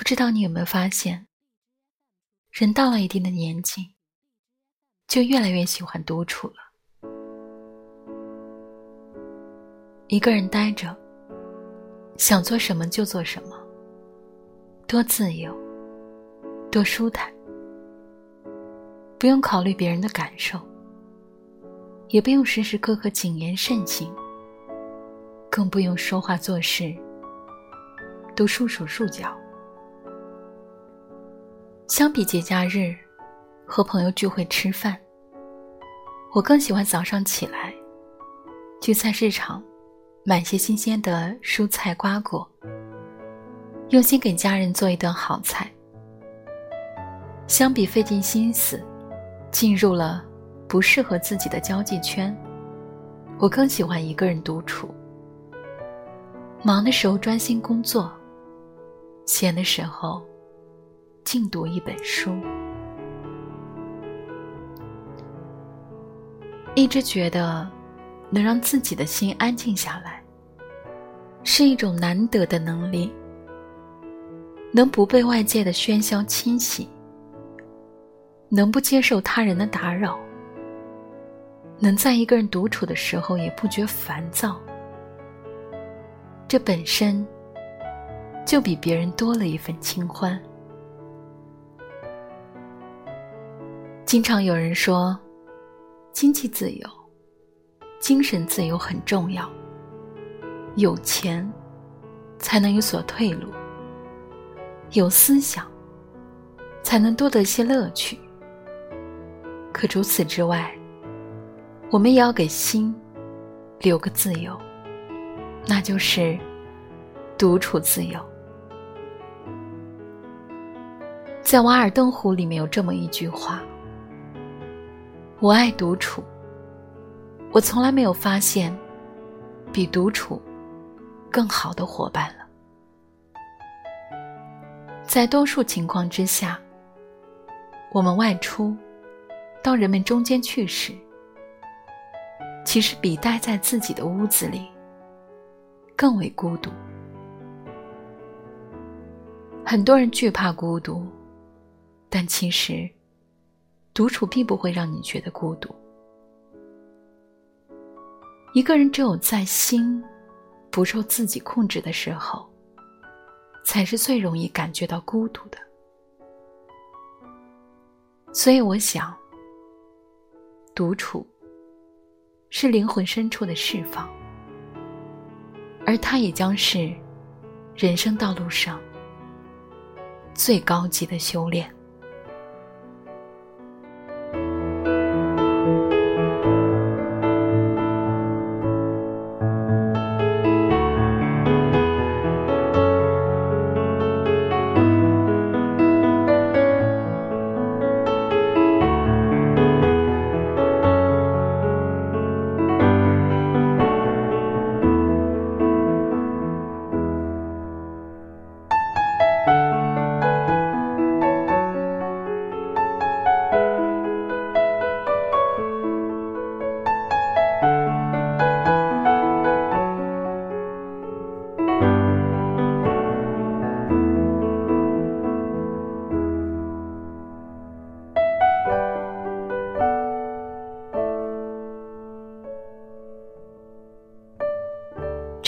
不知道你有没有发现，人到了一定的年纪，就越来越喜欢独处了。一个人呆着，想做什么就做什么，多自由，多舒坦，不用考虑别人的感受，也不用时时刻刻谨言慎行，更不用说话做事都束手束脚。相比节假日和朋友聚会吃饭，我更喜欢早上起来去菜市场。买些新鲜的蔬菜瓜果，用心给家人做一顿好菜。相比费尽心思进入了不适合自己的交际圈，我更喜欢一个人独处。忙的时候专心工作，闲的时候静读一本书。一直觉得。能让自己的心安静下来，是一种难得的能力。能不被外界的喧嚣侵袭，能不接受他人的打扰，能在一个人独处的时候也不觉烦躁，这本身就比别人多了一份清欢。经常有人说，经济自由。精神自由很重要。有钱，才能有所退路；有思想，才能多得些乐趣。可除此之外，我们也要给心留个自由，那就是独处自由。在《瓦尔登湖》里面有这么一句话：“我爱独处。”我从来没有发现，比独处更好的伙伴了。在多数情况之下，我们外出到人们中间去时，其实比待在自己的屋子里更为孤独。很多人惧怕孤独，但其实，独处并不会让你觉得孤独。一个人只有在心不受自己控制的时候，才是最容易感觉到孤独的。所以，我想，独处是灵魂深处的释放，而它也将是人生道路上最高级的修炼。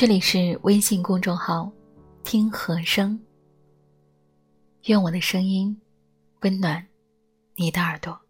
这里是微信公众号“听和声”，愿我的声音温暖你的耳朵。